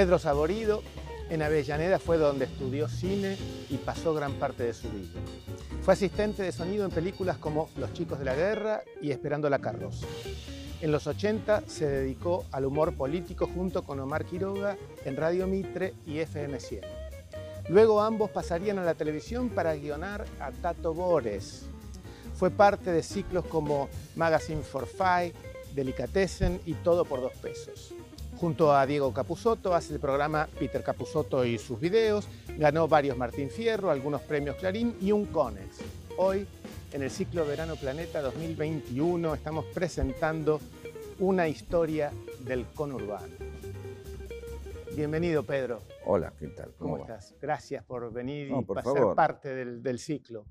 Pedro Saborido, en Avellaneda fue donde estudió cine y pasó gran parte de su vida. Fue asistente de sonido en películas como Los chicos de la guerra y Esperando la carroza. En los 80 se dedicó al humor político junto con Omar Quiroga en Radio Mitre y FM 100. Luego ambos pasarían a la televisión para guionar a Tato Bores. Fue parte de ciclos como Magazine for Five, Delicatessen y Todo por dos pesos. Junto a Diego Capusotto hace el programa Peter Capusotto y sus videos, ganó varios Martín Fierro, algunos premios Clarín y un Conex. Hoy en el ciclo Verano Planeta 2021 estamos presentando una historia del conurbano. Bienvenido, Pedro. Hola, ¿qué tal? ¿Cómo, estás? Gracias por venir y ser parte del, ciclo.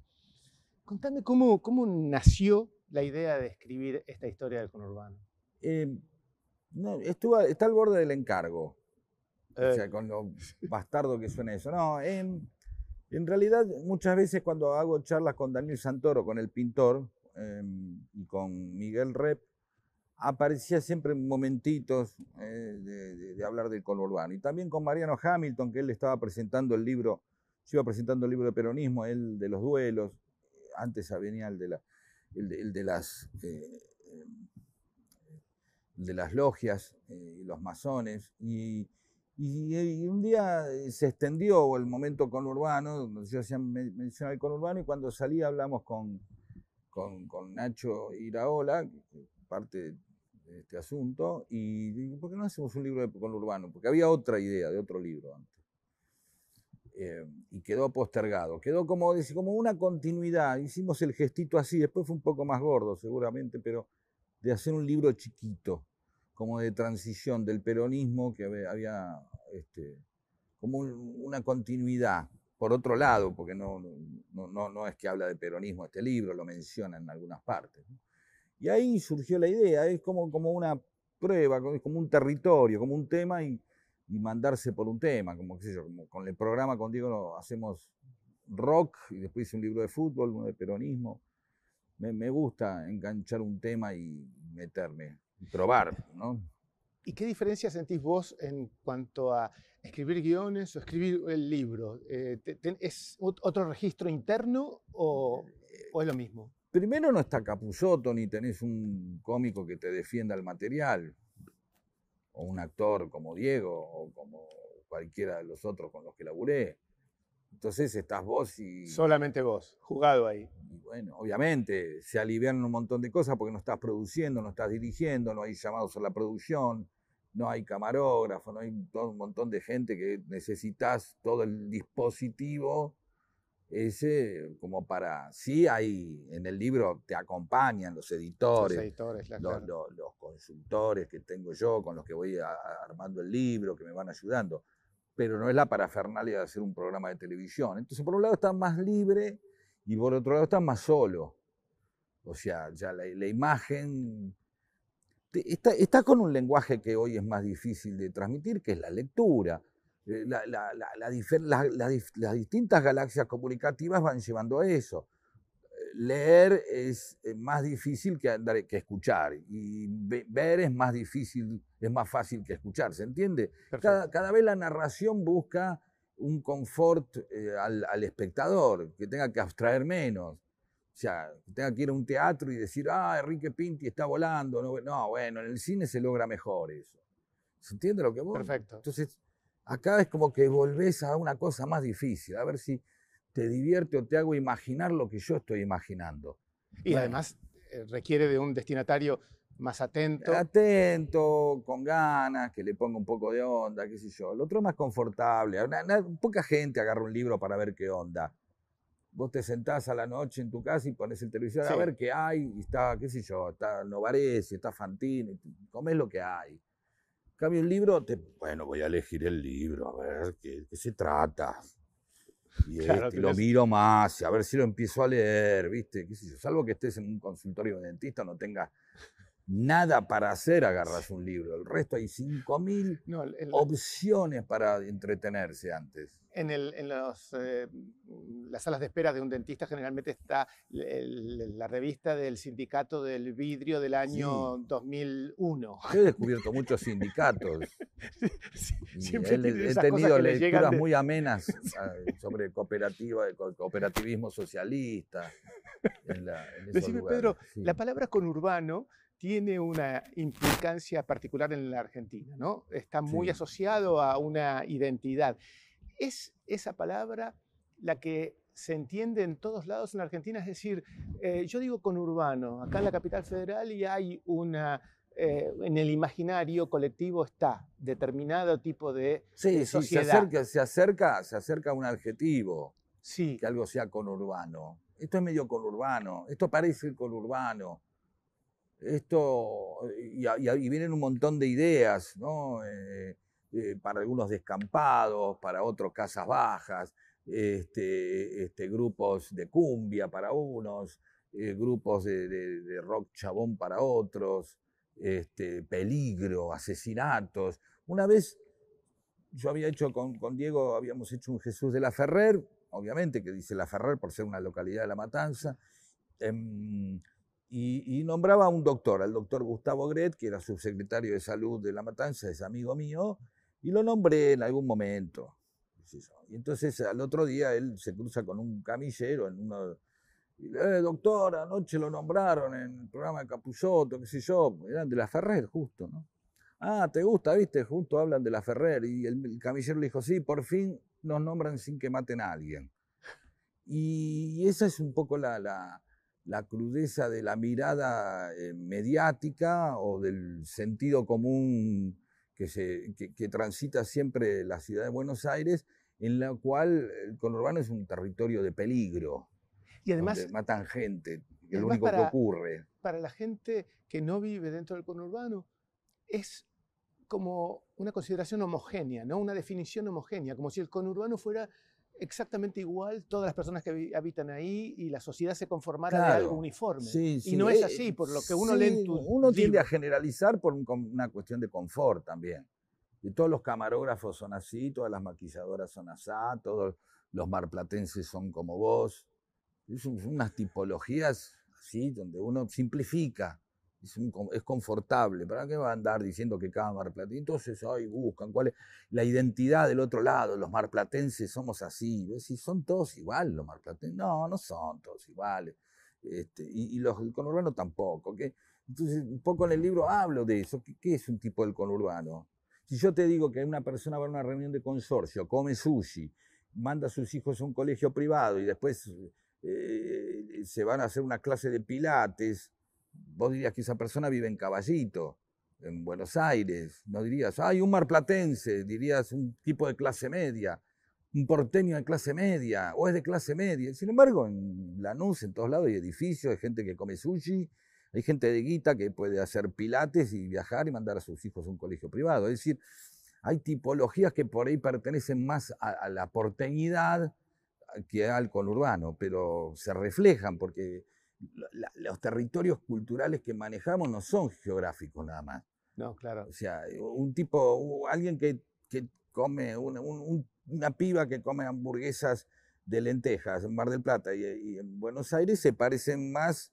Contame cómo, cómo nació la idea de escribir esta historia del conurbano. Eh, no, estuvo, está al borde del encargo. O sea, eh. con lo bastardo que suena eso. No, en, en realidad, muchas veces cuando hago charlas con Daniel Santoro, con el pintor, em, y con Miguel Rep, aparecía siempre momentitos eh, de, hablar del conurbano. Y también con Mariano Hamilton, que él estaba presentando el libro, se iba presentando el libro de peronismo, él de los duelos, antes venía el de, la, el de, las... Eh, de las logias eh, y los masones, y, y, un día eh, se extendió el momento conurbano, se hacía mención al conurbano, y cuando salí hablamos con, con, Nacho Iraola, parte de este asunto, y ¿por qué no hacemos un libro de conurbano? Porque había otra idea de otro libro antes. Eh, y quedó postergado. Quedó como, como una continuidad. Hicimos el gestito así, después fue un poco más gordo seguramente, pero de hacer un libro chiquito, como de transición del peronismo, que había este, como una continuidad. Por otro lado, porque no, no, no, es que habla de peronismo este libro, lo menciona en algunas partes. Y ahí surgió la idea, es como, como una prueba, como un territorio, como un tema y, mandarse por un tema, como qué sé yo, como con el programa con Diego hacemos rock y después hice un libro de fútbol, uno de peronismo. Me, me gusta enganchar un tema y meterme probar, ¿no? ¿Y qué diferencia sentís vos en cuanto a escribir guiones o escribir el libro? Eh, ¿Es otro registro interno o, es lo mismo? Primero no está Capusotto ni tenés un cómico que te defienda el material, o un actor como Diego, o como cualquiera de los otros con los que laburé. Entonces estás vos y... Solamente vos, jugado ahí. Y bueno, obviamente se alivian un montón de cosas porque no estás produciendo, no estás dirigiendo, no hay llamados a la producción, no hay camarógrafo, no hay todo un montón de gente que necesitas todo el dispositivo ese como para... Sí hay, en el libro te acompañan los editores, los, editores, los, los consultores que tengo yo, con los que voy armando el libro, que me van ayudando pero no es la parafernalia de hacer un programa de televisión. Entonces, por un lado está más libre y por otro lado está más solo. O sea, ya la, imagen está, con un lenguaje que hoy es más difícil de transmitir, que es la lectura. Eh, las distintas galaxias comunicativas van llevando a eso leer es eh, más difícil que, que escuchar y ver es más difícil, es más fácil que escuchar, ¿se entiende? Cada, vez la narración busca un confort eh, al, espectador, que tenga que abstraer menos. O sea, que tenga que ir a un teatro y decir, ah, Enrique Pinti está volando. No, no, bueno, en el cine se logra mejor eso. ¿Se entiende lo que vos? Perfecto. Entonces, acá es como que volvés a una cosa más difícil, a ver si te divierte o te hago imaginar lo que yo estoy imaginando. Y además eh, requiere de un destinatario más atento. Atento, con ganas, que le ponga un poco de onda, qué sé yo. El otro más confortable. poca gente agarra un libro para ver qué onda. Vos te sentás a la noche en tu casa y pones el televisor a ver qué hay, y está, qué sé yo, está Novarese, está Fantini, comés lo que hay. cambio, el libro, te, bueno, voy a elegir el libro, a ver qué, qué se trata. Y, este, lo miro más, a ver si lo empiezo a leer, ¿viste? ¿Qué sé yo? Salvo que estés en un consultorio de dentista, no tengas nada para hacer, agarras un libro. El resto hay 5.000 No, opciones para entretenerse antes. en, el- en los, eh, las salas de espera de un dentista generalmente está el- la revista del sindicato del vidrio del año 2001. Yo he descubierto muchos sindicatos. Sí, Siempre he, he tenido le lecturas de- muy amenas ah, sobre cooperativa, co- cooperativismo socialista. En la, en Decime, lugares, Pedro, sí. La palabra conurbano tiene una implicancia particular en la Argentina, ¿no? Está muy Sí. asociado a una identidad. ¿Es esa palabra la que se entiende en todos lados en la Argentina? Es decir, eh, yo digo conurbano, acá en la capital federal y hay una, eh, en el imaginario colectivo está determinado tipo de Sí, de sí, se sociedad. acerca, se acerca, se acerca a un adjetivo, Sí, que algo sea conurbano. Esto es medio conurbano, esto parece conurbano. Esto, y, vienen un montón de ideas, ¿no? Eh, eh, para algunos descampados, para otros casas bajas, este, este, grupos de cumbia para unos, eh, grupos de, rock chabón para otros, este, peligro, asesinatos. Una vez yo había hecho con, con Diego, habíamos hecho un Jesús de la Ferrer, obviamente que dice la Ferrer por ser una localidad de La Matanza, em, y, y nombraba a un doctor, al doctor Gustavo Gret, que era subsecretario de salud de La Matanza, es amigo mío, y lo nombré en algún momento. Y entonces al otro día él se cruza con un camillero en uno... Y le "Eh, doctor, anoche lo nombraron en el programa de Capusotto, qué sé yo, eran de la Ferrer justo, ¿no? Ah, ¿te gusta? ¿Viste? Justo hablan de la Ferrer. Y el, el camillero le dijo, sí, por fin nos nombran sin que maten a alguien. Y esa es un poco la, la- la crudeza de la mirada eh, mediática o del sentido común que, se, que, que transita siempre la ciudad de Buenos Aires, en la cual el conurbano es un territorio de peligro, y además donde matan gente, que es lo único que ocurre. para la gente que no vive dentro del conurbano es como una consideración homogénea, ¿no? Una definición homogénea, como si el conurbano fuera exactamente igual todas las personas que habitan ahí y la sociedad se conformara de algo Claro. uniforme. Sí, y sí, no es eh, así, por lo que uno lee en sí, tu Uno tiende a libro. generalizar por un una cuestión de confort también. Y todos los camarógrafos son así, todas las maquilladoras son así, todos los marplatenses son como vos. Es un- unas tipologías así, donde uno simplifica. Es, un es confortable. ¿Para qué va a andar diciendo que cada marplatense? Entonces, ay, buscan cuál es la identidad del otro lado. Los marplatenses somos así. ¿Ves? Si son todos iguales los marplatenses. No, no son todos iguales. Este, y, y los del conurbano tampoco. ¿qué? Entonces, un poco en el libro hablo de eso. ¿Qué, qué es un tipo del conurbano? Si yo te digo que una persona va a una reunión de consorcio, come sushi, manda a sus hijos a un colegio privado y después eh, se van a hacer una clase de pilates, vos dirías que esa persona vive en Caballito, en Buenos Aires. No dirías, hay un marplatense, dirías un tipo de clase media, un porteño de clase media, o es de clase media. Sin embargo, en Lanús, en todos lados, hay edificios, hay gente que come sushi, hay gente de guita que puede hacer pilates y viajar y mandar a sus hijos a un colegio privado. Es decir, hay tipologías que por ahí pertenecen más a, a la porteñidad que al conurbano, pero se reflejan porque la- los territorios culturales que manejamos no son geográficos nada más. No, claro. O sea, un tipo, alguien que, que come, una, un- un- una piba que come hamburguesas de lentejas en Mar del Plata y, y en Buenos Aires se parecen más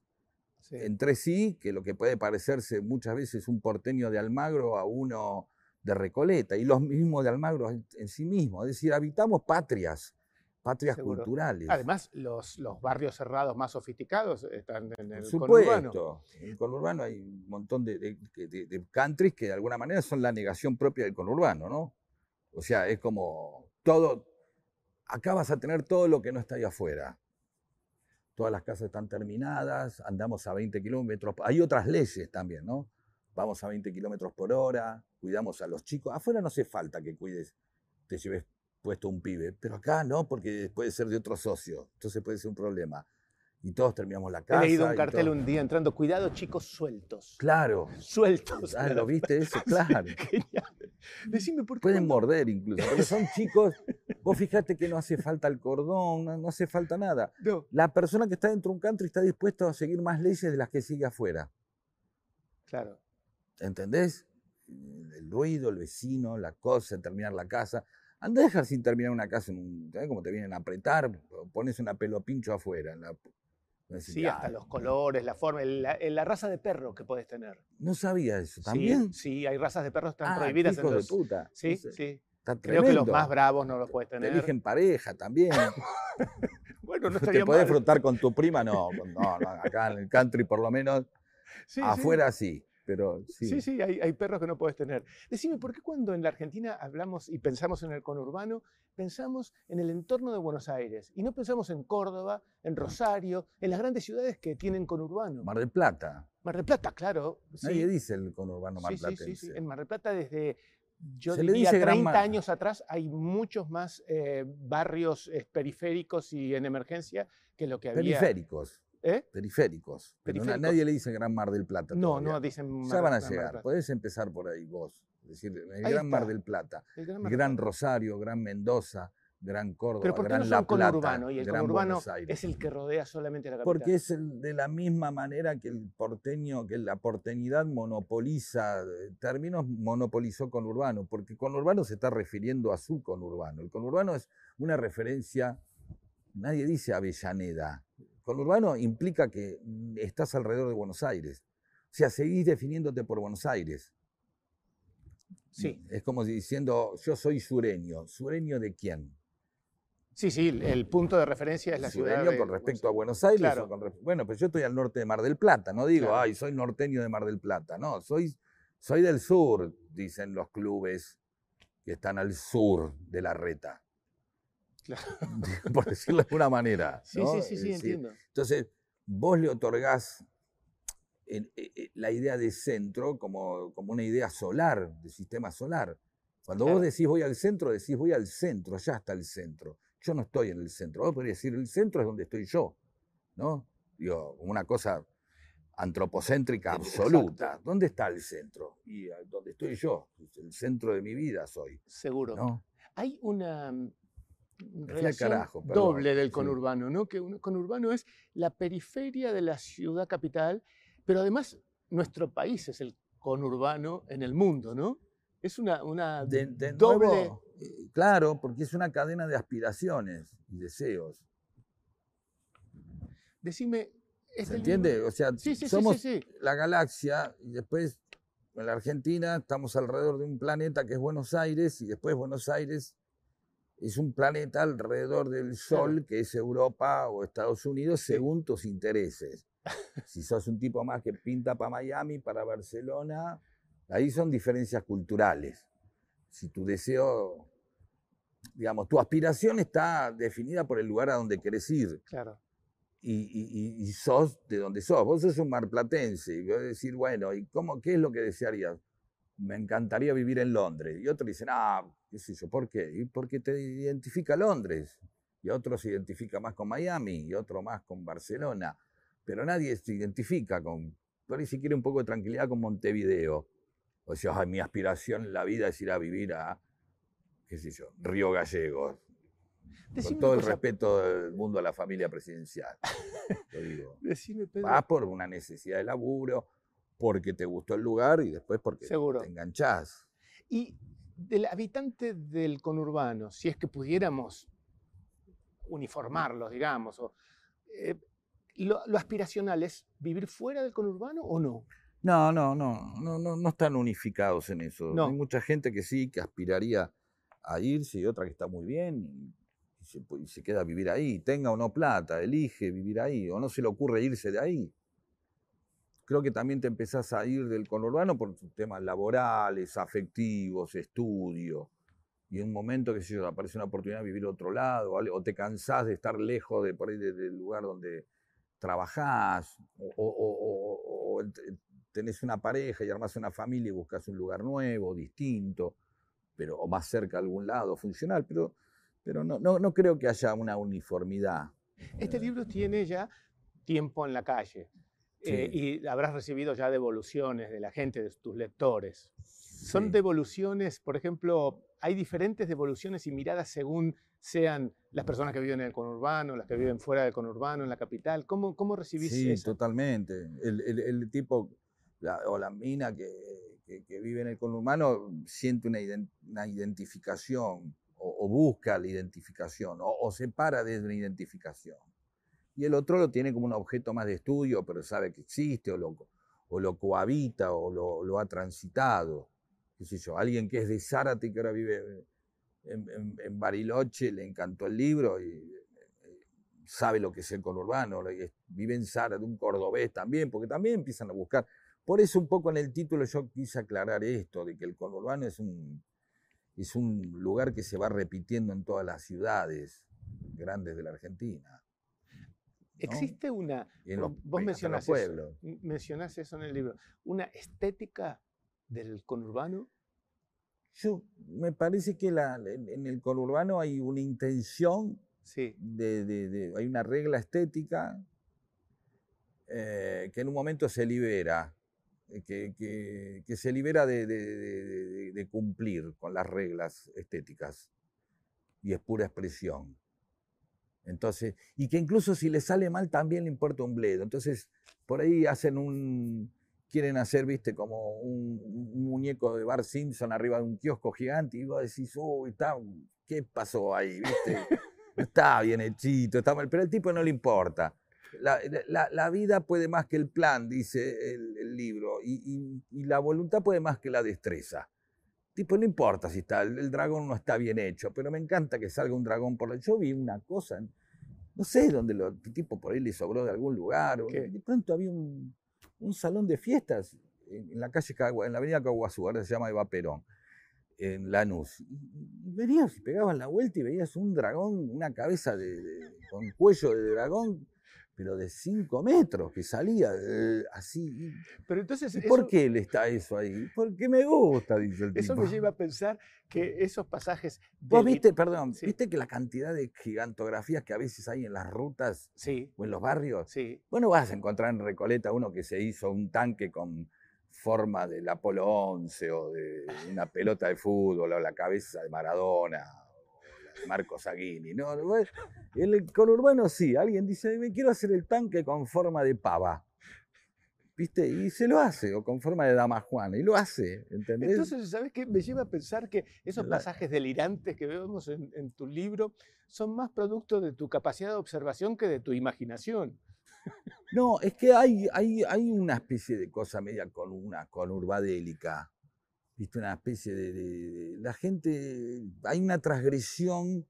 sí. entre sí que lo que puede parecerse muchas veces un porteño de Almagro a uno de Recoleta, y los mismos de Almagro en, en sí mismos. Es decir, habitamos patrias, patrias Seguro. culturales. Además, los, los barrios cerrados más sofisticados están en el Por conurbano. supuesto. En el conurbano hay un montón de, de, de- de countries que de alguna manera son la negación propia del conurbano, ¿no? O sea, es como todo. Acá vas a tener todo lo que no está ahí afuera. Todas las casas están terminadas, andamos a 20 kilómetros. Hay otras leyes también, ¿no? Vamos a 20 kilómetros por hora, cuidamos a los chicos. Afuera no hace falta que cuides, te lleves puesto un pibe, pero acá no, porque puede ser de otro socio, entonces puede ser un problema. Y todos terminamos la casa. He leído un cartel un día entrando, cuidado chicos sueltos. Claro. Sueltos. Ah, ¿Lo viste eso? Claro. Genial. Decime por qué. Pueden morder incluso, porque son chicos. Vos fijate que no hace falta el cordón, no, no hace falta nada. No, La persona que está dentro de un country está dispuesta a seguir más leyes de las que sigue afuera. Claro. ¿Entendés? El ruido, el vecino, la cosa, terminar la casa. Anda a dejar sin terminar una casa, ¿sabes cómo te vienen a apretar? Pones una pelo pincho afuera. en la- decís, Sí, hasta "Ah, los colores, la forma, la, la raza de perro que puedes tener. No sabía eso. ¿También? Sí, hay razas de perros que están Ah, prohibidas. qué en hijos los- de puta. Sí, No sé, sí. Está Creo que los más bravos no los puedes Te tener. eligen pareja también. Bueno, no ¿Te podés mal. frotar con tu prima? No, no, no, acá en el country por lo menos, Sí, sí. afuera sí, pero sí. Sí, sí, hay, hay perros que no puedes tener. Decime, ¿por qué cuando en la Argentina hablamos y pensamos en el conurbano, pensamos en el entorno de Buenos Aires y no pensamos en Córdoba, en Rosario, en las grandes ciudades que tienen conurbano? Mar del Plata. Mar del Plata, claro. sí. Nadie dice el conurbano Sí, sí, sí, sí. En Mar del Plata desde, yo Se le diría, dice Gran 30 Mar- años atrás hay muchos más eh, barrios eh, periféricos y en emergencia que lo que había. Periféricos. ¿Eh? Periféricos. Periféricos. nadie le dice Gran Mar del Plata. No, todavía. no, dicen Mar- Ya van a llegar. Podés empezar por ahí vos. Es decir, el Ahí Gran Mar del Plata, El Gran Mar. Rosario, Gran Mendoza, Gran Córdoba, Pero ¿por qué Gran no La son Plata, conurbano? Y el Gran conurbano es el que rodea solamente la capital. Porque es el- de la misma manera que el porteño, que la porteñidad monopoliza, eh, términos monopolizó conurbano, porque conurbano se está refiriendo a su conurbano. El conurbano es una referencia, nadie dice Avellaneda. Conurbano implica que mm, estás alrededor de Buenos Aires. O sea, seguís definiéndote por Buenos Aires. Sí, Es como diciendo, yo soy sureño. ¿Sureño de quién? sí, sí, el- punto de referencia es la ciudad. sureño de con respecto a Buenos Aires. Claro. con bueno, pero yo estoy al norte de Mar del Plata, no digo, Claro. ay, soy norteño de Mar del Plata, no, soy, soy del sur, dicen los clubes que están al sur de la reta, Claro. por decirlo de alguna manera. Sí, ¿no? sí, sí, sí, entiendo. Entonces, vos le otorgás eh, eh, la idea de centro como, como una idea solar, de sistema solar. Cuando Claro. vos decís voy al centro, decís voy al centro, allá está el centro. Yo no estoy en el centro. Vos podrías decir el centro es donde estoy yo, ¿no? Digo, una cosa antropocéntrica absoluta. Exacto. ¿Dónde está el centro? Y ah, donde estoy yo, el centro de mi vida soy, Seguro. ¿no? Hay una relación carajo, doble del sí. conurbano, ¿no? Que un conurbano es la periferia de la ciudad capital, pero además nuestro país es el conurbano en el mundo, ¿no? Es una, una De, de doble... nuevo, eh, claro, porque es una cadena de aspiraciones y deseos. Decime... este ¿Se libro- entiende? O sea, Sí, sí, sí, somos sí, sí. la galaxia y después en la Argentina estamos alrededor de un planeta que es Buenos Aires y después Buenos Aires es un planeta alrededor del Sol que es Europa o Estados Unidos según tus intereses. Si sos un tipo más que pinta para Miami, para Barcelona, ahí son diferencias culturales. Si tu deseo, digamos, tu aspiración está definida por el lugar a donde querés ir Claro. y, y- y- sos de donde sos. Vos sos un marplatense y vos decir, bueno, ¿y cómo, qué es lo que desearías? Me encantaría vivir en Londres. Y otros dicen, ah, qué sé yo, ¿por qué? Y porque te identifica Londres. Y otro se identifica más con Miami y otro más con Barcelona. Pero nadie se identifica con, por ahí si quiere un poco de tranquilidad con Montevideo. O sea, "Ay, mi aspiración en la vida es ir a vivir a, qué sé yo, Río Gallegos. Decime Con todo el respeto del mundo a la familia presidencial. Lo digo. Decime, Pedro. Vas por una necesidad de laburo, porque te gustó el lugar y después porque Seguro. te enganchás. Y del habitante del conurbano, si es que pudiéramos uniformarlos, digamos, o, eh, lo, lo aspiracional es vivir fuera del conurbano o no? No, no, no, no, no, no están unificados en eso. No. Hay mucha gente que sí, que aspiraría a irse y otra que está muy bien y, se, y se queda a vivir ahí, tenga o no plata, elige vivir ahí o no se le ocurre irse de ahí. Creo que también te empezás a ir del conurbano por temas laborales, afectivos, estudio. Y en un momento que se aparece una oportunidad de vivir a otro lado, ¿vale? o te cansás de estar lejos de, por ahí, de- del lugar donde trabajás, o, o- o- o- tenés una pareja y armás una familia y buscas un lugar nuevo, distinto, pero, o más cerca de algún lado, funcional, pero, pero no, no, no creo que haya una uniformidad. Este libro tiene ya tiempo en la calle eh, y habrás recibido ya devoluciones de la gente, de tus lectores. Son Sí. devoluciones, por ejemplo, hay diferentes devoluciones y miradas según sean las personas que viven en el conurbano, las que viven fuera del conurbano, en la capital. ¿Cómo, cómo recibís Sí, eso? totalmente. El, el- el tipo, o la mina que, que, vive en el conurbano siente una, una identificación o, busca la identificación o, se para desde una identificación. Y el otro lo tiene como un objeto más de estudio, pero sabe que existe o lo, o lo cohabita o lo, ha transitado. ¿Qué sé yo? Alguien que es de Zárate que ahora vive en, Bariloche, le encantó el libro y eh, sabe lo que es el conurbano, vive en Zárate, un cordobés también, porque también empiezan a buscar. Por eso un poco en el título yo quise aclarar esto, de que el conurbano es un, es un lugar que se va repitiendo en todas las ciudades grandes de la Argentina. Existe una, vos mencionás eso, mencionás eso en el libro, una estética del conurbano. Yo me parece que en el conurbano hay una intención, de, hay una regla estética eh, que en un momento se libera, eh, que, se libera de, cumplir con las reglas estéticas y es pura expresión. Entonces, y que incluso si le sale mal también le importa un bledo. Entonces, por ahí hacen un, quieren hacer, viste, como un, muñeco de Bar Simpson arriba de un kiosco gigante y vos decís, uy, está, ¿qué pasó ahí? ¿Viste? está bien hechito, está mal, pero al tipo no le importa. La, vida puede más que el plan, dice el, libro, y, la voluntad puede más que la destreza. Tipo, no importa si está, el, dragón no está bien hecho, pero me encanta que salga un dragón por la... Yo vi una cosa, no sé dónde lo, tipo por ahí le sobró de algún lugar, de pronto había un, un salón de fiestas en, la calle, en la avenida Caguazú, ahora se llama Eva Perón, en Lanús. Y, venías y pegabas la vuelta y veías un dragón, una cabeza de, con cuello de dragón pero de 5 metros, que salía eh, así. Pero entonces. ¿Por qué le está eso ahí? Porque me gusta, dice el tipo. Eso me lleva a pensar que esos pasajes. Vos viste, perdón, viste que la cantidad de gigantografías que a veces hay en las rutas sí. o en los barrios. Sí. Bueno, vas a encontrar en Recoleta uno que se hizo un tanque con forma del Apolo 11 o de una pelota de fútbol o la cabeza de Maradona Marcos Aguini. ¿no? El conurbano sí, alguien dice, me quiero hacer el tanque con forma de pava. ¿Viste? Y se lo hace, o con forma de dama Juana, y lo hace, ¿entendés? Entonces, ¿sabes qué? Me lleva a pensar que esos pasajes delirantes que vemos en, tu libro son más producto de tu capacidad de observación que de tu imaginación. No, es que hay, hay, hay una especie de cosa media con una conurbadélica ¿viste? Una especie de, La gente, hay una transgresión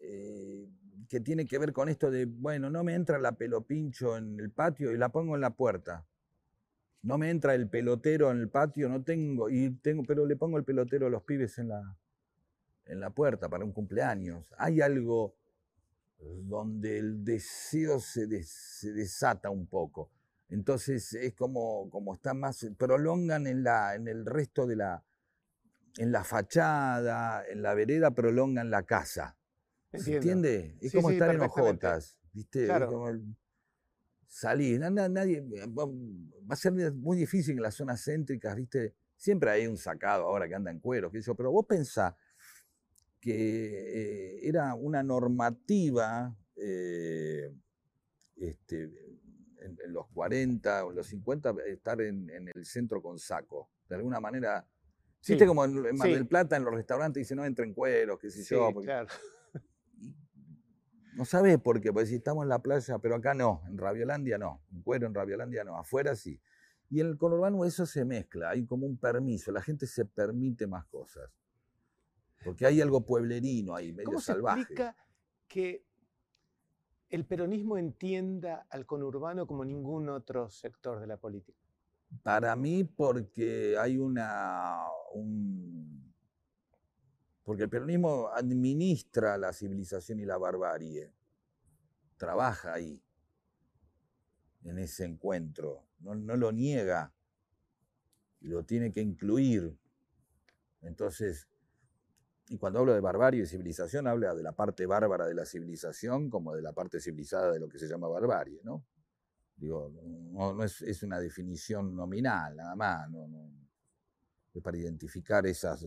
eh, que tiene que ver con esto de, bueno, no me entra la pelopincho en el patio y la pongo en la puerta. No me entra el pelotero en el patio, no tengo, y tengo, pero le pongo el pelotero a los pibes en la, en la puerta para un cumpleaños. Hay algo donde el deseo se, se desata un poco. Entonces es como, como está más, prolongan en, la, en el resto de la, en la fachada, en la vereda, prolongan la casa. ¿Se entiende? Es como estar en hojotas, ¿viste? salir, nadie, va a ser muy difícil en las zonas céntricas, ¿viste? Siempre hay un sacado ahora que anda en cuero, que pero vos pensás que eh, era una normativa eh, este, en, los 40 o en los 50 estar en, el centro con saco. De alguna manera, sí, como en, Mar del Plata, en los restaurantes, dice no entren cueros, qué sé yo. Claro. No sabes por qué, porque si estamos en la playa, pero acá no, en Rabiolandia no, en cuero en Rabiolandia no, afuera sí. Y en el conurbano eso se mezcla, hay como un permiso, la gente se permite más cosas. Porque hay algo pueblerino ahí, medio ¿Cómo salvaje. Se explica que el peronismo entienda al conurbano como ningún otro sector de la política? Para mí, porque hay una. porque el peronismo administra la civilización y la barbarie. Trabaja ahí, en ese encuentro. No, no lo niega, lo tiene que incluir. Entonces, y cuando hablo de barbarie y civilización, habla de la parte bárbara de la civilización como de la parte civilizada de lo que se llama barbarie, ¿no? Digo, no, es, una definición nominal, nada más, es para identificar esas,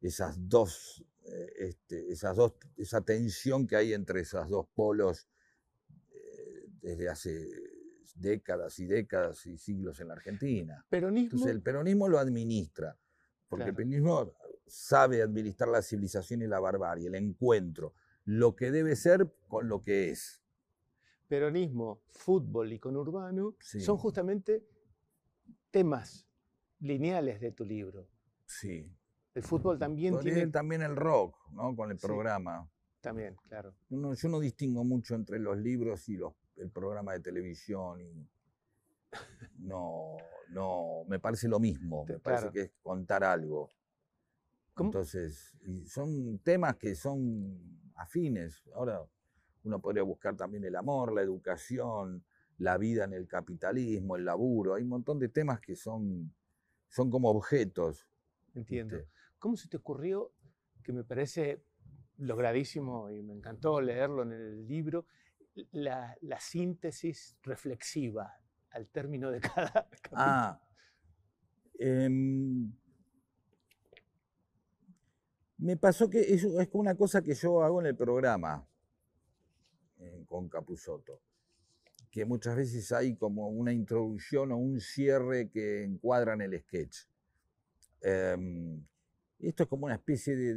esas dos, eh, este, esas dos, esa tensión que hay entre esos dos polos eh, desde hace décadas y décadas y siglos en la Argentina. Peronismo. Entonces el peronismo lo administra, porque el peronismo sabe administrar la civilización y la barbarie, el encuentro, lo que debe ser con lo que es. peronismo, fútbol y conurbano Sí. son justamente temas lineales de tu libro. Sí. El fútbol también Podría tiene... también el rock, ¿no? Con el Sí. programa. También, claro. No, yo no distingo mucho entre los libros y los, el programa de televisión. Y no, no, me parece lo mismo. Me parece que es contar algo. ¿Cómo? Entonces, son temas que son afines. Ahora uno podría buscar también el amor, la educación, la vida en el capitalismo, el laburo. Hay un montón de temas que son, son como objetos. Entiendo. ¿Cómo se te ocurrió, que me parece logradísimo y me encantó leerlo en el libro, la, la síntesis reflexiva al término de cada capítulo? Ah, em, me pasó que es, es una cosa que yo hago en el programa eh, con Capusotto, que muchas veces hay como una introducción o un cierre que encuadran el sketch. Em, esto es como una especie de-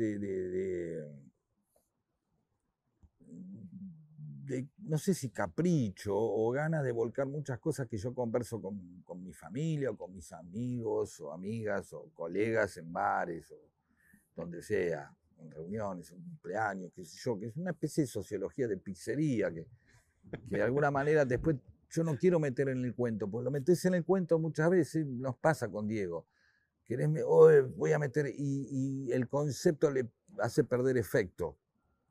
de, no sé si capricho o ganas de volcar muchas cosas que yo converso con, con mi familia o con mis amigos o amigas o colegas en bares o donde sea, en reuniones, en cumpleaños, qué sé yo, que es una especie de sociología de pizzería que, que de alguna manera después yo no quiero meter en el cuento, porque lo metes en el cuento muchas veces, nos pasa con Diego. Querés, me- "Oye, voy a meter, y, y el concepto le hace perder efecto.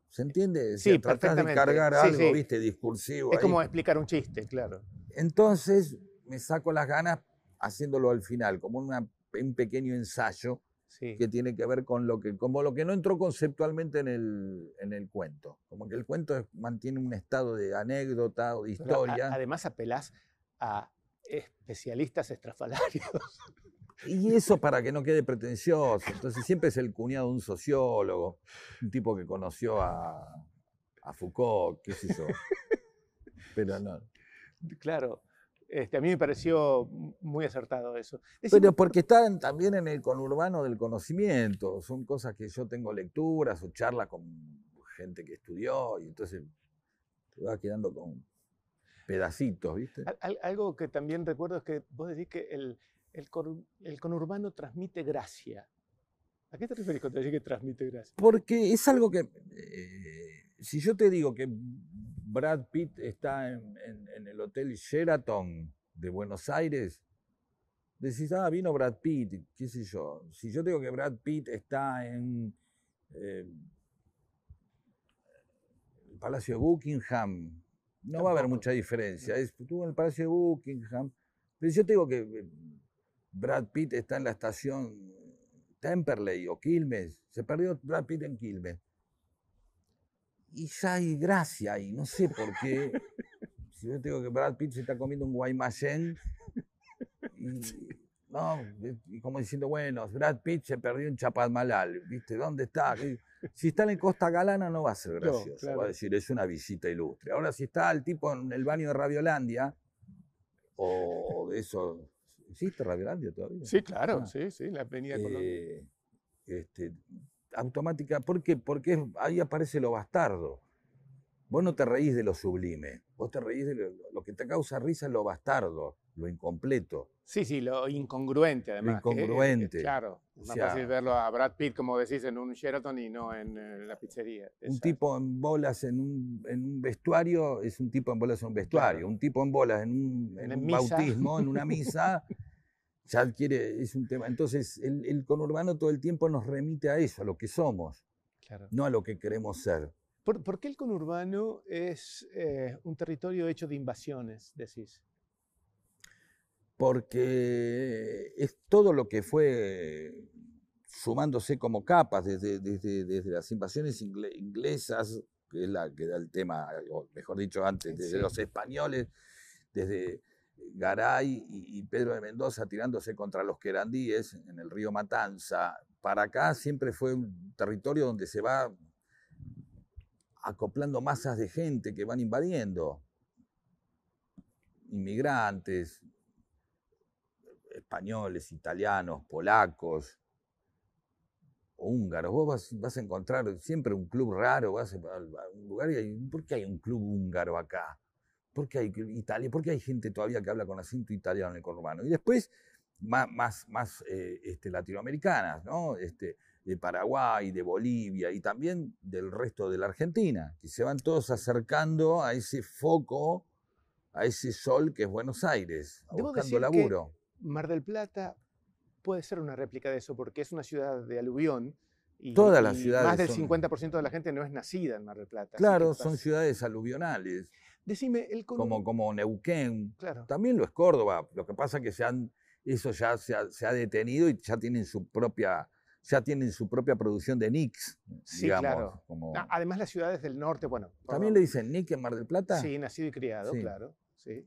¿Se entiende? Sea, Sí, tratás de cargar Sí, algo, sí. viste, discursivo. Es ahí. como explicar un chiste, claro. Entonces me saco las ganas haciéndolo al final, como una- un pequeño ensayo Sí. que tiene que ver con lo que, como lo que no entró conceptualmente en el, en el cuento. Como que el cuento es- mantiene un estado de anécdota o de Pero a- historia. además apelás a especialistas estrafalarios. Y eso para que no quede pretencioso. Entonces siempre es el cuñado de un sociólogo, un tipo que conoció a, a Foucault, qué sé yo. Pero no. claro. Este, a mí me pareció muy acertado eso. Pero porque están también en el conurbano del conocimiento. Son cosas que yo tengo lecturas o charlas con gente que estudió y entonces te va quedando con pedacitos, ¿viste? Al- al- algo que también recuerdo es que vos decís que el, el, el conurbano transmite gracia. ¿A qué te refieres cuando decís que transmite gracia? Porque es algo que, eh, si yo te digo que Brad Pitt está en, en- en el Hotel Sheraton de Buenos Aires, decís, ah, vino Brad Pitt, qué sé yo. Si yo digo que Brad Pitt está en eh, el Palacio de Buckingham, no va a haber mucha diferencia. Es, estuvo en el Palacio de Buckingham. Pero si yo te digo que eh, Brad Pitt está en la estación Temperley o Quilmes, se perdió Brad Pitt en Quilmes. Y ya hay gracia ahí, no sé por qué. Si yo te digo que Brad Pitt se está comiendo un guaymallén, y, no, y como diciendo, bueno, Brad Pitt se perdió en Chapadmalal, ¿viste? ¿Dónde está? Si está en Costa Galana no va a ser No, gracioso, va a decir, es una visita ilustre. Ahora, si está el tipo en el baño de Radiolandia, o de eso, ¿existe Radiolandia todavía? Sí, claro, Ah. sí, sí, la Avenida Colón. eh, este, automática, ¿por qué? Porque ahí aparece lo bastardo. Vos no te reís de lo sublime, vos te reís de lo, lo que te causa risa es lo bastardo, lo incompleto. Sí, sí, lo incongruente además. es- incongruente. claro, es más sea- fácil verlo a Brad Pitt, como decís, en un Sheraton y no en, eh, la pizzería. Un tipo en bolas en un, en un vestuario es un tipo en bolas en un vestuario. Claro. Un tipo en bolas en un, en un bautismo, en una misa, ya adquiere, es un tema. Entonces, el, el conurbano todo el tiempo nos remite a eso, a lo que somos, Claro. no a lo que queremos ser. ¿Por, por qué el conurbano es eh, un territorio hecho de invasiones, decís? porque es todo lo que fue sumándose como capas desde, desde, desde las invasiones ingle- inglesas, que es la que da el tema, o mejor dicho antes, desde Sí. los españoles, desde Garay y, Pedro de Mendoza tirándose contra los querandíes en el río Matanza, para acá siempre fue un territorio donde se va acoplando masas de gente que van invadiendo. inmigrantes, españoles, italianos, polacos, húngaros. Vos vas, a encontrar siempre un club raro, vas a, un lugar y hay, ¿por qué hay un club húngaro acá? ¿Por qué hay Italia? ¿Por hay gente todavía que habla con acento italiano en el conurbano? Y después, más, más, más eh, este, latinoamericanas, ¿no? Este, de Paraguay, de Bolivia y también del resto de la Argentina, que se van todos acercando a ese foco, a ese sol que es Buenos Aires, buscando laburo. Mar del Plata puede ser una réplica de eso, porque es una ciudad de aluvión. Y, Todas las ciudades. Más del 50% de la gente no es nacida en Mar del Plata. Claro, son ciudades aluvionales. Decime, el como, como Neuquén. Claro. También lo es Córdoba. Lo que pasa es que se han, eso ya se ha, detenido y ya tienen su propia ya tienen su propia producción de Nix. Sí, claro. Además, las ciudades del norte, bueno. ¿También le dicen Nix en Mar del Plata? Sí, nacido y criado, claro. Sí.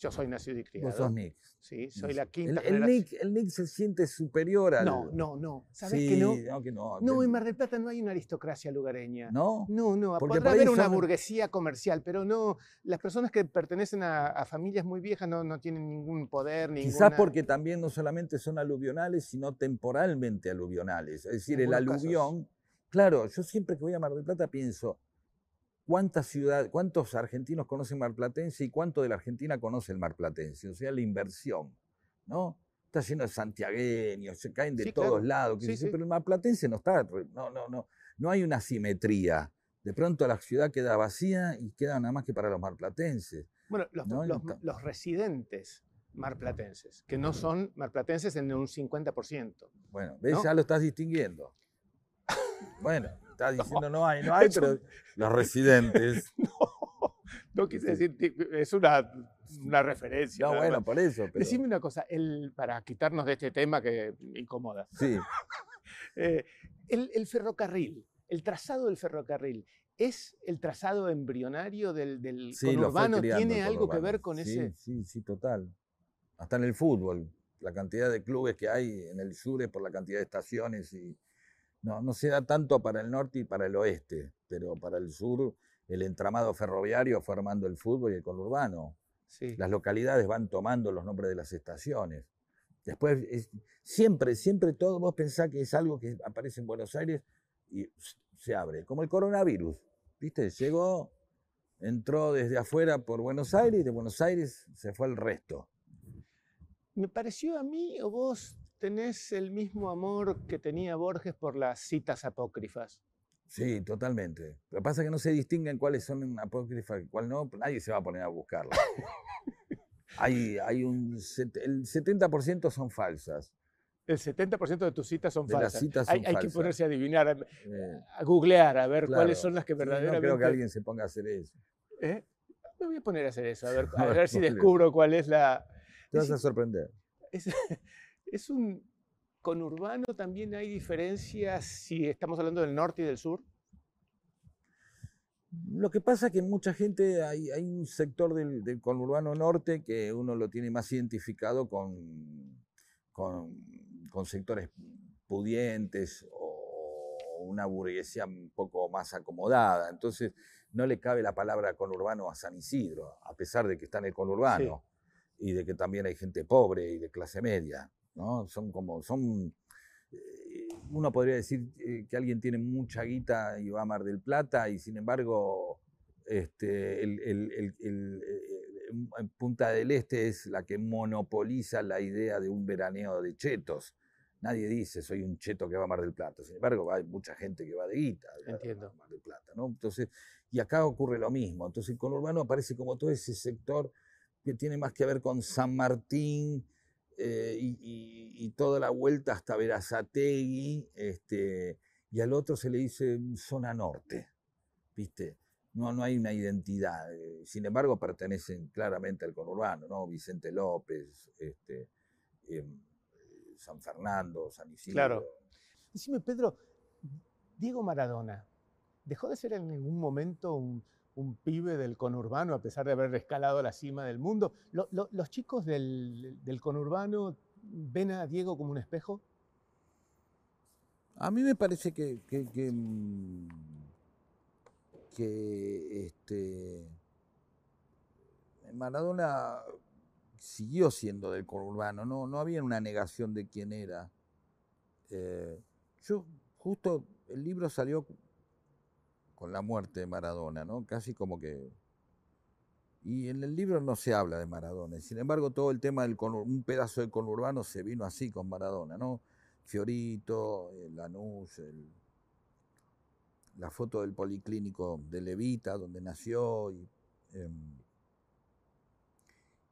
Yo soy nacido y criado. Vos sos Nick. Sí, soy la quinta el, el Nick, el Nick se siente superior al... No, no, no. ¿Sabes que no? No, que no. No, en Mar del Plata no hay una aristocracia lugareña. ¿No? No, no. Porque Podrá haber una burguesía comercial, pero no. Las personas que pertenecen a, familias muy viejas no, no tienen ningún poder, ninguna... Quizás porque también no solamente son aluvionales, sino temporalmente aluvionales. Es decir, el aluvión... Claro, yo siempre que voy a Mar del Plata pienso, cuántas ciudades, cuántos argentinos conocen Marplatense y cuánto de la Argentina conoce el Marplatense, o sea, la inversión, ¿no? Está lleno de santiagueños, se caen de todos lados, pero el Marplatense no está, no, no, no, no hay una simetría. De pronto la ciudad queda vacía y queda nada más que para los marplatenses. Bueno, los, residentes marplatenses, que no son marplatenses en un 50%. Bueno, ¿ves? Ya lo estás distinguiendo. Bueno, está diciendo no, hay, no hay, pero los residentes. No, quise decir, es una, una referencia. No, bueno, por eso. Decime una cosa, el, para quitarnos de este tema que me incomoda. Sí. Eh, el, ferrocarril, el trazado del ferrocarril, ¿es el trazado embrionario del, del conurbano? ¿Tiene algo que ver con ese? Sí, sí, total. Hasta en el fútbol, la cantidad de clubes que hay en el sur es por la cantidad de estaciones y no, no se da tanto para el norte y para el oeste, pero para el sur el entramado ferroviario fue armando el fútbol y el conurbano. Las localidades van tomando los nombres de las estaciones. Después, siempre, siempre todo, vos pensás que es algo que aparece en Buenos Aires y se abre, como el coronavirus. ¿Viste? Llegó, entró desde afuera por Buenos Aires y de Buenos Aires se fue el resto. Me pareció a mí, o vos tenés el mismo amor que tenía Borges por las citas apócrifas. Sí, totalmente. Lo que pasa es que no se distinguen cuáles son apócrifas y cuáles no, nadie se va a poner a buscarlas. hay, hay un, el 70% son falsas. El 70% de tus citas son falsas. hay, que ponerse a adivinar, a, googlear, a ver cuáles son las que verdaderamente. no creo que alguien se ponga a hacer eso. ¿Eh? Me voy a poner a hacer eso, a ver, a ver si descubro cuál es la. Te vas a sorprender. ¿Es un conurbano también hay diferencias si estamos hablando del norte y del sur? Lo que pasa es que mucha gente, hay, un sector del, conurbano norte que uno lo tiene más identificado con, con, sectores pudientes o una burguesía un poco más acomodada. Entonces no le cabe la palabra conurbano a San Isidro, a pesar de que está en el conurbano y de que también hay gente pobre y de clase media. ¿No? Son como, son, eh, uno podría decir eh, que alguien tiene mucha guita y va a Mar del Plata y sin embargo este, el, el, el, eh, Punta del Este es la que monopoliza la idea de un veraneo de chetos. Nadie dice soy un cheto que va a Mar del Plata. Sin embargo, hay mucha gente que va de guita a Mar del Plata. ¿no? Entonces, y acá ocurre lo mismo. Entonces, con Urbano aparece como todo ese sector que tiene más que ver con San Martín, eh, y, toda la vuelta hasta Verazategui, este, y al otro se le dice zona norte, ¿viste? No, no hay una identidad. Eh, sin embargo, pertenecen claramente al conurbano, ¿no? Vicente López, este, em, San Fernando, San Isidro. Claro. Decime, Pedro, Diego Maradona, ¿dejó de ser en ningún momento un, un pibe del conurbano, a pesar de haber escalado la cima del mundo. ¿Los chicos del, conurbano ven a Diego como un espejo? A mí me parece que, que, que, mm, este, Maradona siguió siendo del conurbano, no, no había una negación de quién era. Eh, yo, justo, el libro salió con la muerte de Maradona, ¿no? Casi como que... Y en el libro no se habla de Maradona, sin embargo todo el tema del un pedazo del conurbano se vino así con Maradona, ¿no? Fiorito, el Lanús, la foto del policlínico de Levita, donde nació, y, em,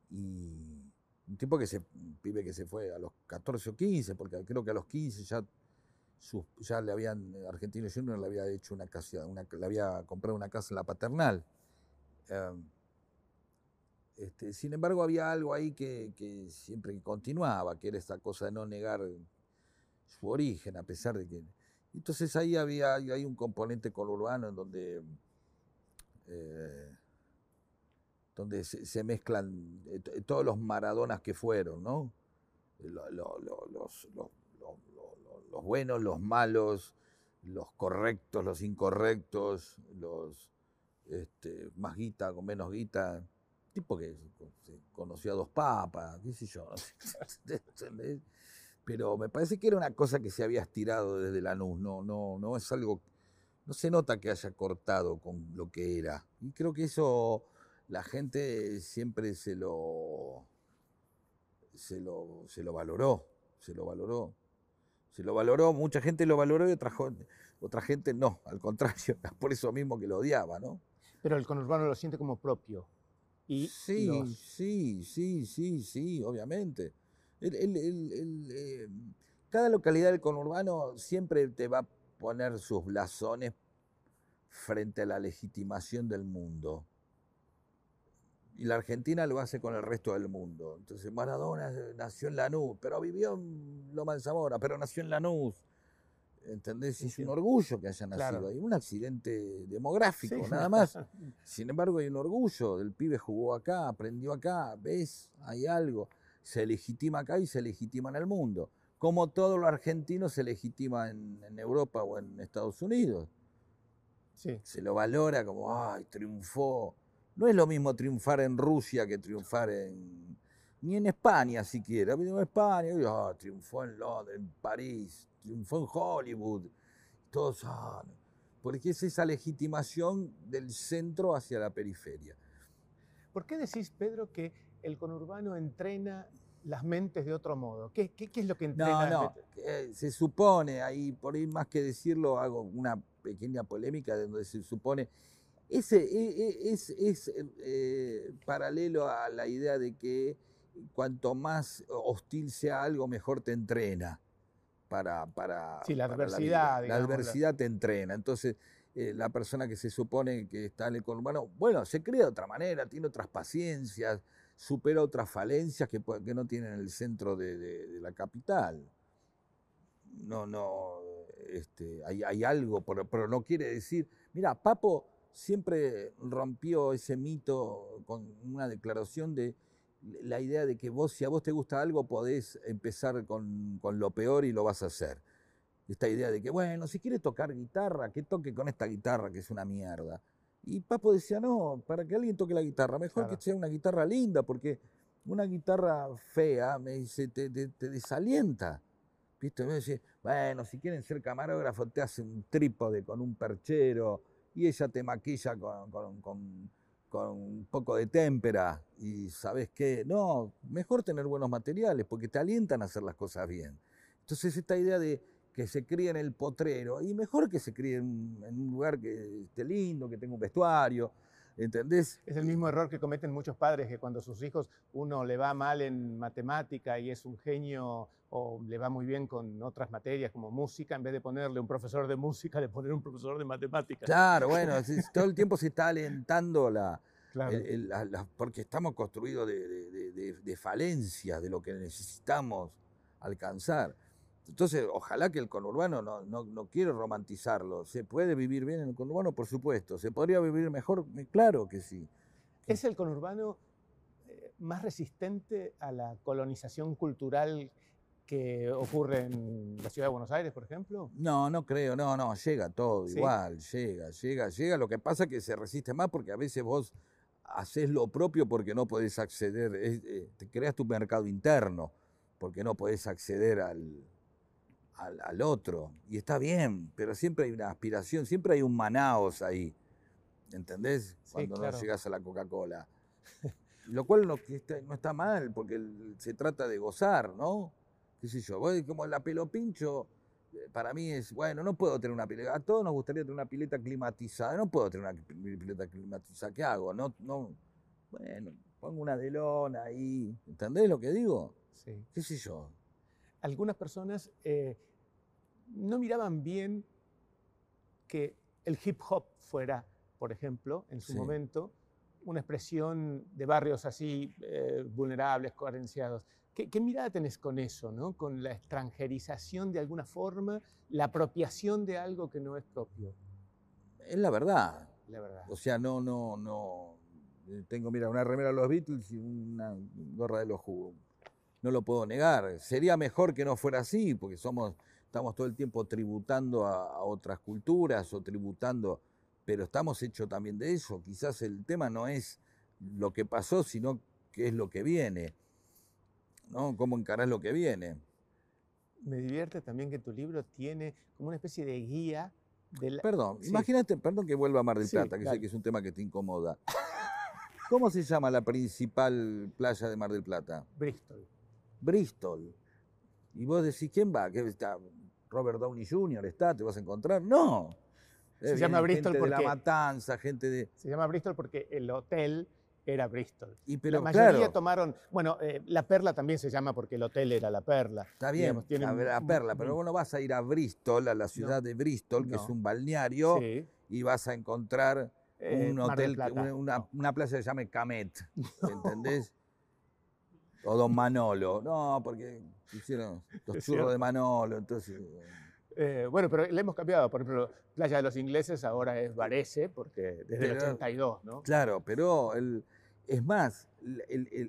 y un tipo que se, pibe que se fue a los 14 o 15, porque creo que a los 15 ya, ya le habían, Argentino Junior le había hecho una casa, le había comprado una casa en la paternal. Em, este, sin embargo, había algo ahí que, que, siempre continuaba, que era esta cosa de no negar su origen, a pesar de que... Entonces ahí había hay un componente conurbano en donde... Eh, donde se, mezclan eh, todos los Maradonas que fueron, ¿no? los, buenos, los malos, los correctos, los incorrectos, los este, más guita, con menos guita, tipo que conoció a dos papas, qué sé yo. Pero me parece que era una cosa que se había estirado desde la no, no, no es algo, no se nota que haya cortado con lo que era. Y creo que eso la gente siempre se lo, se lo, se lo valoró, se lo valoró. Se lo valoró, mucha gente lo valoró y otra, otra gente no, al contrario, por eso mismo que lo odiaba, ¿no? Pero el conurbano lo siente como propio. Y sí, sí, sí, sí, sí, obviamente. Eh, cada localidad del conurbano siempre te va a poner sus blasones frente a la legitimación del mundo y la Argentina lo hace con el resto del mundo. Entonces Maradona nació en Lanús, pero vivió en Loma de Zamora, pero nació en Lanús. ¿Entendés? es un orgullo que haya nacido Hay Un accidente demográfico, nada más. Sin embargo, hay un orgullo. El pibe jugó acá, aprendió acá, ¿ves? Hay algo. Se legitima acá y se legitima en el mundo. Como todo lo argentino se legitima en, en Europa o en Estados Unidos. Se lo valora como, ay, triunfó no es lo mismo triunfar en Rusia que triunfar en. ni en España siquiera. En España, oh, triunfó en Londres, en París, triunfó en Hollywood. Todos. Ah, porque es esa legitimación del centro hacia la periferia. ¿Por qué decís, Pedro, que el conurbano entrena las mentes de otro modo? ¿Qué, es lo que entrena? No, no, eh, se supone, ahí por ahí más que decirlo, hago una pequeña polémica donde se supone ese e, e, es, es, eh, paralelo a la idea de que cuanto más hostil sea algo, mejor te entrena. Para, para, sí, la adversidad. La, adversidad te entrena. Entonces, eh, la persona que se supone que está en el conurbano, bueno, se crea de otra manera, tiene otras paciencias, supera otras falencias que, que no tiene en el centro de, la capital. No, no, este, hay, hay algo, pero, pero no quiere decir, mira, Papo siempre rompió ese mito con una declaración de la idea de que vos, si a vos te gusta algo, podés empezar con, lo peor y lo vas a hacer. Esta idea de que, bueno, si quiere tocar guitarra, que toque con esta guitarra que es una mierda. Y Papo decía, no, para que alguien toque la guitarra, mejor que sea una guitarra linda, porque una guitarra fea, me dice, te, desalienta. ¿Viste? Me dice, bueno, si quieren ser camarógrafo, te hace un trípode con un perchero, y ella te maquilla con, un poco de témpera y sabes qué, no, mejor tener buenos materiales porque te alientan a hacer las cosas bien. Entonces esta idea de que se críe en el potrero, y mejor que se críe en un lugar que esté lindo, que tenga un vestuario, ¿Entendés? Es el mismo error que cometen muchos padres, que cuando a sus hijos uno le va mal en matemática y es un genio o le va muy bien con otras materias como música, en vez de ponerle un profesor de música, le poner un profesor de matemáticas. Claro, bueno, todo el tiempo se está alentando la, porque estamos construidos de, de, falencias, de lo que necesitamos alcanzar. Entonces, ojalá que el conurbano, no, no, no, quiero romantizarlo, ¿se puede vivir bien en el conurbano? Por supuesto. ¿Se podría vivir mejor? Claro que sí. ¿Es el conurbano eh, más resistente a la colonización cultural que ocurre en la ciudad de Buenos Aires, por ejemplo? No, no creo, no, no, llega todo igual, llega, llega, llega. Lo que pasa es que se resiste más porque a veces vos haces lo propio porque no podés acceder, eh, te creas tu mercado interno porque no podés acceder al, al, otro. Y está bien, pero siempre hay una aspiración, siempre hay un manaos ahí. ¿Entendés? Cuando no llegas a la Coca-Cola. Lo cual no, no, está mal, porque se trata de gozar, ¿no? ¿Qué sé yo? Como la pelo pincho, eh, para mí es, bueno, no puedo tener una pileta. A todos nos gustaría tener una pileta climatizada. No puedo tener una pileta climatizada. ¿Qué hago? No, no, bueno, pongo una de lona ahí. ¿Entendés lo que digo? Sí. ¿Qué sé yo? Algunas personas eh, no miraban bien que el hip hop fuera, por ejemplo, en su momento, una expresión de barrios así eh, vulnerables, coherenciados. ¿Qué, mirada tenés con eso, ¿no? con la extranjerización de alguna forma, la apropiación de algo que no es propio? Es la verdad. La verdad. O sea, no, no, no. Eh, tengo, mira, una remera de los Beatles y una gorra de los jugos. No lo puedo negar. Sería mejor que no fuera así, porque somos, estamos todo el tiempo tributando a, otras culturas o tributando, pero estamos hechos también de eso. Quizás el tema no es lo que pasó, sino qué es lo que viene. ¿no? ¿Cómo encarás lo que viene? Me divierte también que tu libro tiene como una especie de guía de Perdón, imagínate, perdón que vuelva a Mar del Plata, que sé que es un tema que te incomoda. ¿Cómo se llama la principal playa de Mar del Plata? Bristol. Bristol. Y vos decís, ¿quién va? ¿Qué está? Robert Downey Jr. está, te vas a encontrar. No. Se llama Bristol gente porque... de la matanza, gente de... Se llama Bristol porque el hotel era Bristol. Y pero, la mayoría tomaron, bueno, eh, La Perla también se llama porque el hotel era La Perla. Está bien, la, Perla, pero bueno, vas a ir a Bristol, a la ciudad de Bristol, que es un balneario, y vas a encontrar eh, un hotel, una, una, playa que se llama Camet, ¿entendés? O Don Manolo. No, porque hicieron los churros de Manolo, entonces... Eh, bueno, pero le hemos cambiado. Por ejemplo, Playa de los Ingleses ahora es Varese, porque desde el 82, ¿no? Claro, pero el, es más,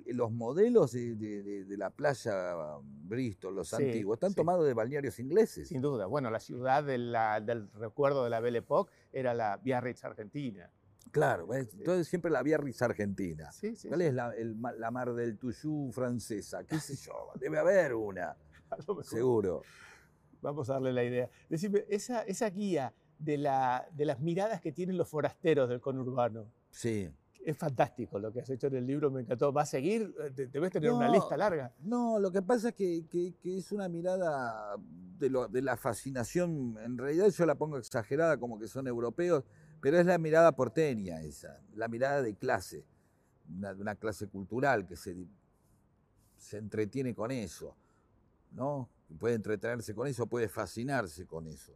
los modelos de, la playa Bristol, los antiguos, están tomados de balnearios ingleses. Sin duda. Bueno, la ciudad del recuerdo de la Belle Époque era la Biarritz Argentina. Claro, entonces siempre la Biarritz Argentina. ¿Cuál es la, mar del Tuyú francesa? ¿Qué sé yo? Debe haber una. Seguro. Vamos a darle la idea. Decime, esa, esa guía de, la, de las miradas que tienen los forasteros del conurbano. Sí es fantástico lo que has hecho en el libro, me encantó. ¿Va a seguir? Debes tener una lista larga. No, lo que pasa es que, es una mirada de, lo, de, la fascinación. En realidad yo la pongo exagerada como que son europeos, pero es la mirada porteña esa, la mirada de clase, una, una clase cultural que se, se entretiene con eso, ¿no? Puede entretenerse con eso, puede fascinarse con eso,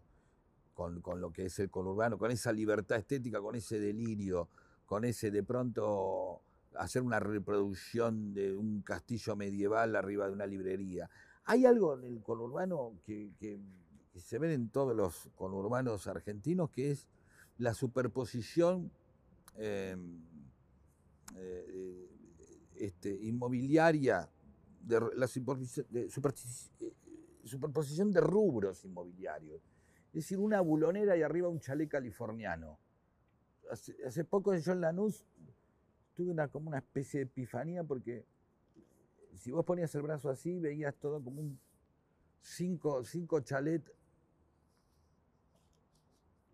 con, con lo que es el conurbano, con esa libertad estética, con ese delirio con ese de pronto hacer una reproducción de un castillo medieval arriba de una librería. Hay algo en el conurbano que, se ve en todos los conurbanos argentinos, que es la superposición em, eh, este, inmobiliaria, de, la eh, superposición de rubros inmobiliarios. Es decir, una bulonera y arriba un chalet californiano hace, poco yo en Lanús tuve una, como una especie de epifanía porque si vos ponías el brazo así veías todo como un cinco, cinco chalet.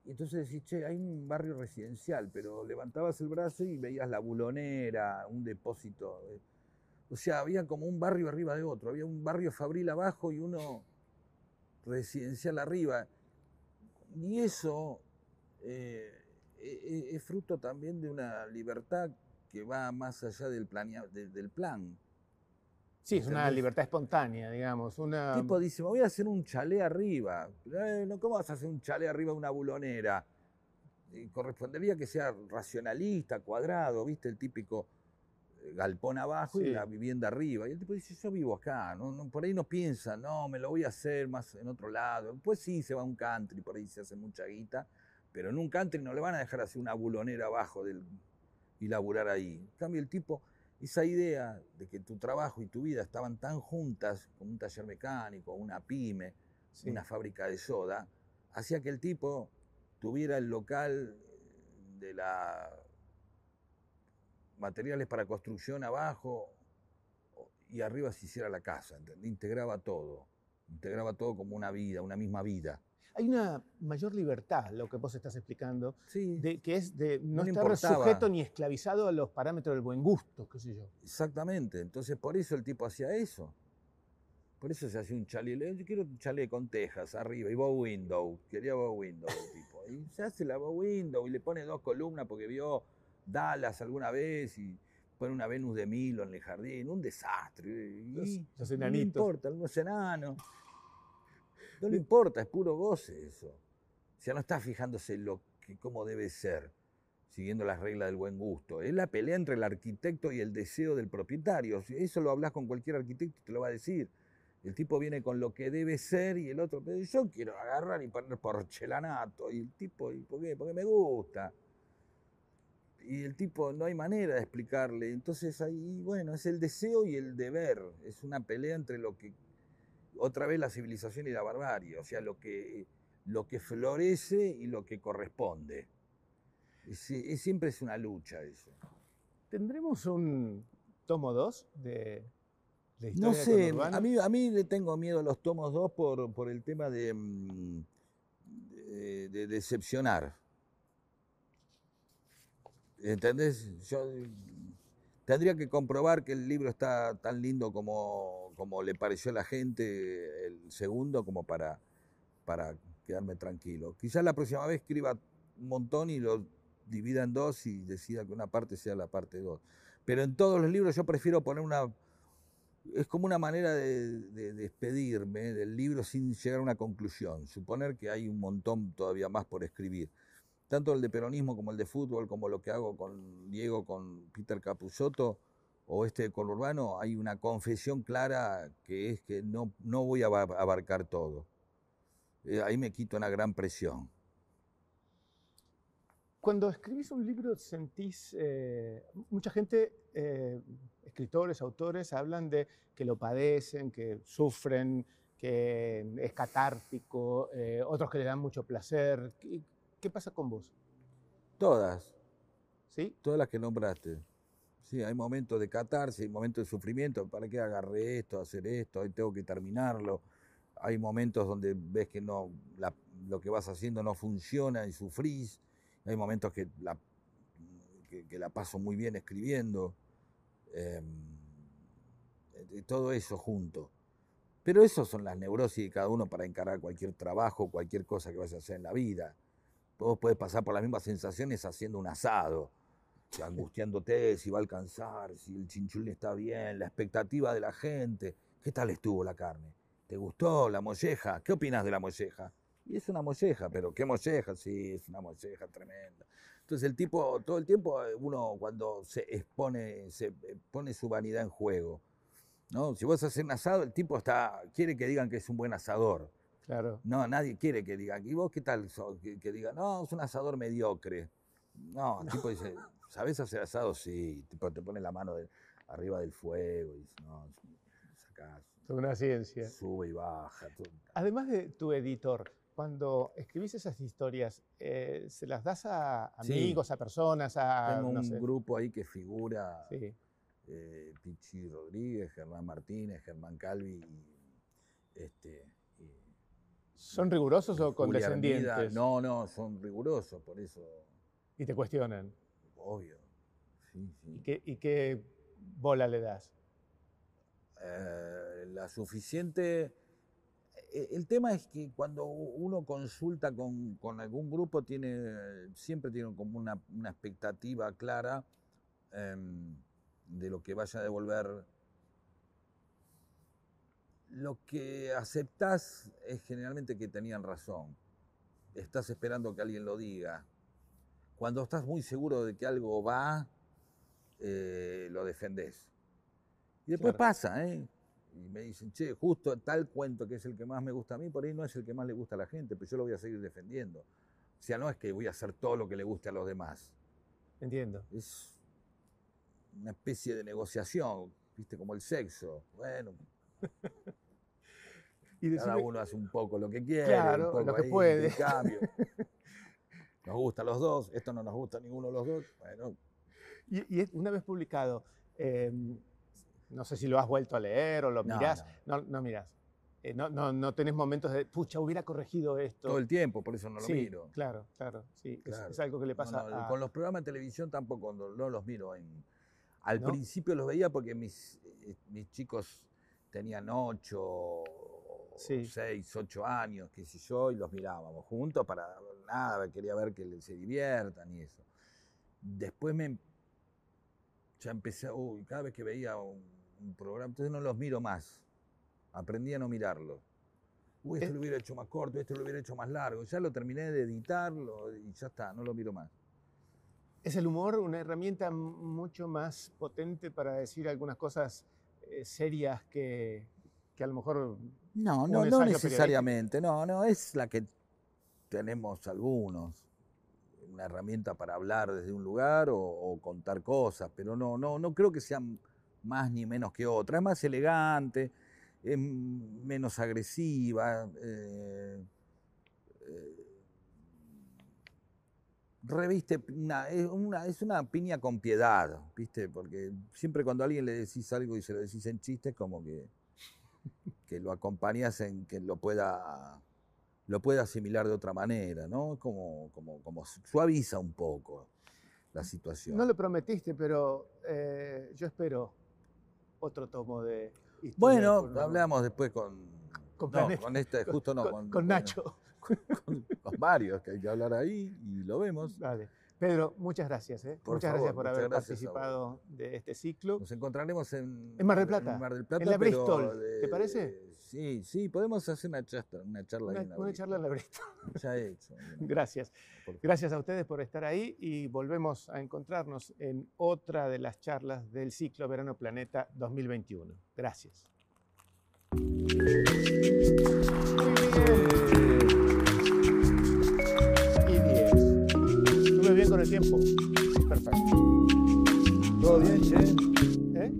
Y entonces decís, che, hay un barrio residencial, pero levantabas el brazo y veías la bulonera, un depósito. o sea, había como un barrio arriba de otro. Había un barrio fabril abajo y uno residencial arriba. Y eso eh, e, e, es fruto también de una libertad que va más allá del, del plan. Sí, es una libertad espontánea, digamos. Una... El tipo dice, me voy a hacer un chalet arriba. Eh, ¿Cómo vas a hacer un chalet arriba de una bulonera? Y correspondería que sea racionalista, cuadrado, ¿viste? El típico eh, galpón abajo y la vivienda arriba. Y el tipo dice, yo vivo acá, ¿no? por ahí no piensa, no, me lo voy a hacer más en otro lado. Pues sí, se va a un country, por ahí se hace mucha guita, pero en un country no le van a dejar hacer una bulonera abajo del, y laburar ahí. En cambio, el tipo, esa idea de que tu trabajo y tu vida estaban tan juntas, como un taller mecánico, una pyme, una fábrica de soda, hacía que el tipo tuviera el local de la materiales para construcción abajo y arriba se hiciera la casa, integraba todo, integraba todo como una vida, una misma vida. Hay una mayor libertad, lo que vos estás explicando, Sí, de, que es de no, No estar sujeto ni esclavizado a los parámetros del buen gusto, qué sé yo. exactamente. Entonces por eso el tipo hacía eso. Por eso se hacía un chalet. Le- Yo quiero un chalet con tejas arriba y bow window. Quería bow window el tipo. Y se hace la bow window y le pone dos columnas porque vio Dallas alguna vez y pone una Venus de Milo en el jardín. Un desastre. Y Los- los no enanitos. importa, unos enanos. No le importa, es puro goce eso. O sea, no está fijándose lo que, cómo debe ser, siguiendo las reglas del buen gusto. Es la pelea entre el arquitecto y el deseo del propietario. Si Eso lo hablas con cualquier arquitecto y te lo va a decir. El tipo viene con lo que debe ser y el otro, pero yo quiero agarrar y poner porcelanato. Y el tipo, ¿y por qué? Porque me gusta. Y el tipo, no hay manera de explicarle. Entonces ahí, bueno, es el deseo y el deber. Es una pelea entre lo que, otra vez la civilización y la barbarie. O sea, lo que, lo que florece y lo que corresponde. Es- es- siempre es una lucha eso. ¿Tendremos un tomo 2 de, de historia No sé, a mí, a mí le tengo miedo a los tomos 2 por, por el tema de, mm, de, de decepcionar. ¿Entendés? Yo tendría que comprobar que el libro está tan lindo como, como le pareció a la gente el segundo, como para, para quedarme tranquilo. Quizás la próxima vez escriba un montón y lo divida en dos y decida que una parte sea la parte 2. Pero en todos los libros yo prefiero poner una es como una manera de, de despedirme del libro sin llegar a una conclusión, suponer que hay un montón todavía más por escribir. Tanto el de peronismo como el de fútbol, como lo que hago con Diego, con Peter Capusotto, o este de Conurbano, hay una confesión clara que es que no, no voy a aba- abarcar todo. Eh, ahí me quito una gran presión. Cuando escribís un libro sentís, eh, mucha gente, eh, escritores, autores, hablan de que lo padecen, que sufren, que es catártico, otros que le dan mucho placer. ¿Qué, pasa con vos? Todas, ¿Sí? todas las que nombraste. Sí, hay momentos de catarsis, hay momentos de sufrimiento. ¿Para qué agarré esto, hacer esto? Hoy tengo que terminarlo. Hay momentos donde ves que no, la- lo que vas haciendo no funciona y sufrís. Hay momentos que la, que, que la paso muy bien escribiendo. Em, todo eso junto. Pero eso son las neurosis de cada uno para encarar cualquier trabajo, cualquier cosa que vaya a hacer en la vida. Vos podés pasar por las mismas sensaciones haciendo un asado, angustiándote si va a alcanzar, si el chinchulín está bien, la expectativa de la gente. ¿Qué tal estuvo la carne? ¿Te gustó la molleja? ¿Qué opinas de la molleja? Y es una molleja, pero ¿qué molleja? Sí, es una molleja tremenda. Entonces el tipo, todo el tiempo, eh, uno cuando se expone, se eh, pone su vanidad en juego. ¿no? Si vos haces un asado, el tipo está, quiere que digan que es un buen asador. Claro. No, nadie quiere que digan, ¿y vos qué tal? sos?". Que, que digan, no, es un asador mediocre. No, el tipo dice, ¿sabés hacer asado? Sí. Tipo, te pone la mano de- arriba del fuego y dice, no, sacás, Es una ciencia. sube y baja. todo". Además de tu editor, cuando escribís esas historias, eh, ¿se las das a Sí. amigos, a personas, a... Tengo no un sé? grupo ahí que figura Sí. eh, Pichi Rodríguez, Germán Martínez, Germán Calvi y, este, ¿Son rigurosos o condescendientes? No, no, son rigurosos, por eso, Y te cuestionan. obvio. Sí, sí. ¿Y qué, y qué bola le das? eh, la suficiente... eh, El tema es que cuando uno consulta con, con algún grupo, tiene, siempre tiene como una, una expectativa clara em, de lo que vaya a devolver. Lo que aceptás es generalmente que tenían razón. Estás esperando que alguien lo diga. Cuando estás muy seguro de que algo va, eh, lo defendés. Y después Claro. pasa, ¿eh? Y me dicen, che, justo tal cuento que es el que más me gusta a mí, por ahí no es el que más le gusta a la gente, pero yo lo voy a seguir defendiendo. O sea, no es que voy a hacer todo lo que le guste a los demás. Entiendo. Es una especie de negociación, ¿viste? Como el sexo. Bueno, Y cada uno hace un poco lo que quiere, Claro, un poco lo que ahí, puede. intercambio. Nos gusta a los dos, esto no nos gusta a ninguno de los dos. Bueno, Y, una vez publicado, em, no sé si lo has vuelto a leer o lo mirás. No, no, mirás. Eh, no, no, no, tenés momentos de, pucha, hubiera corregido esto. Todo el tiempo, por eso no lo miro. Claro, claro, sí. Es, algo que le pasa Con los programas de televisión tampoco no, los miro. al principio los veía porque mis, eh, mis chicos tenían ocho, seis, ocho años, qué sé yo, y los mirábamos juntos para nada, quería ver que se diviertan y eso. Después me ya empecé, uy, cada vez que veía un, programa, entonces no los miro más. Aprendí a no mirarlo. Uy, esto lo hubiera hecho más corto, esto lo hubiera hecho más largo. Ya lo terminé de editarlo y ya está, no lo miro más. ¿Es el humor una herramienta mucho más potente para decir algunas cosas eh, serias que, que, a lo mejor... No, no, no necesariamente, no, no, es la que tenemos algunos una herramienta para hablar desde un lugar o, contar cosas, pero no, no, no creo que sea más ni menos que otra. Es más elegante, es menos agresiva. Eh, eh, reviste una es, una, es una piña con piedad, ¿viste? Porque siempre cuando a alguien le decís algo y se lo decís en chistes, como que, que lo acompañas en que lo pueda lo puede asimilar de otra manera, ¿no? Como, como, como suaviza un poco la situación. No lo prometiste, pero eh, yo espero otro tomo de Bueno, hablamos después con... Con, con este, justo no. Con, Nacho. Con, varios que hay que hablar ahí y lo vemos. Vale. Pedro, muchas gracias. ¿eh? muchas gracias por haber participado de este ciclo. Nos encontraremos en, en Mar del Plata. En Mar del Plata. En la Bristol. ¿Te parece? Sí, sí, podemos hacer una charla, una charla una, una charla en la Bristol. Ya he hecho. Gracias. Gracias a ustedes por estar ahí y volvemos a encontrarnos en otra de las charlas del ciclo Verano Planeta 2021. Gracias. con el tiempo. Perfecto. Todo bien, che. ¿Eh?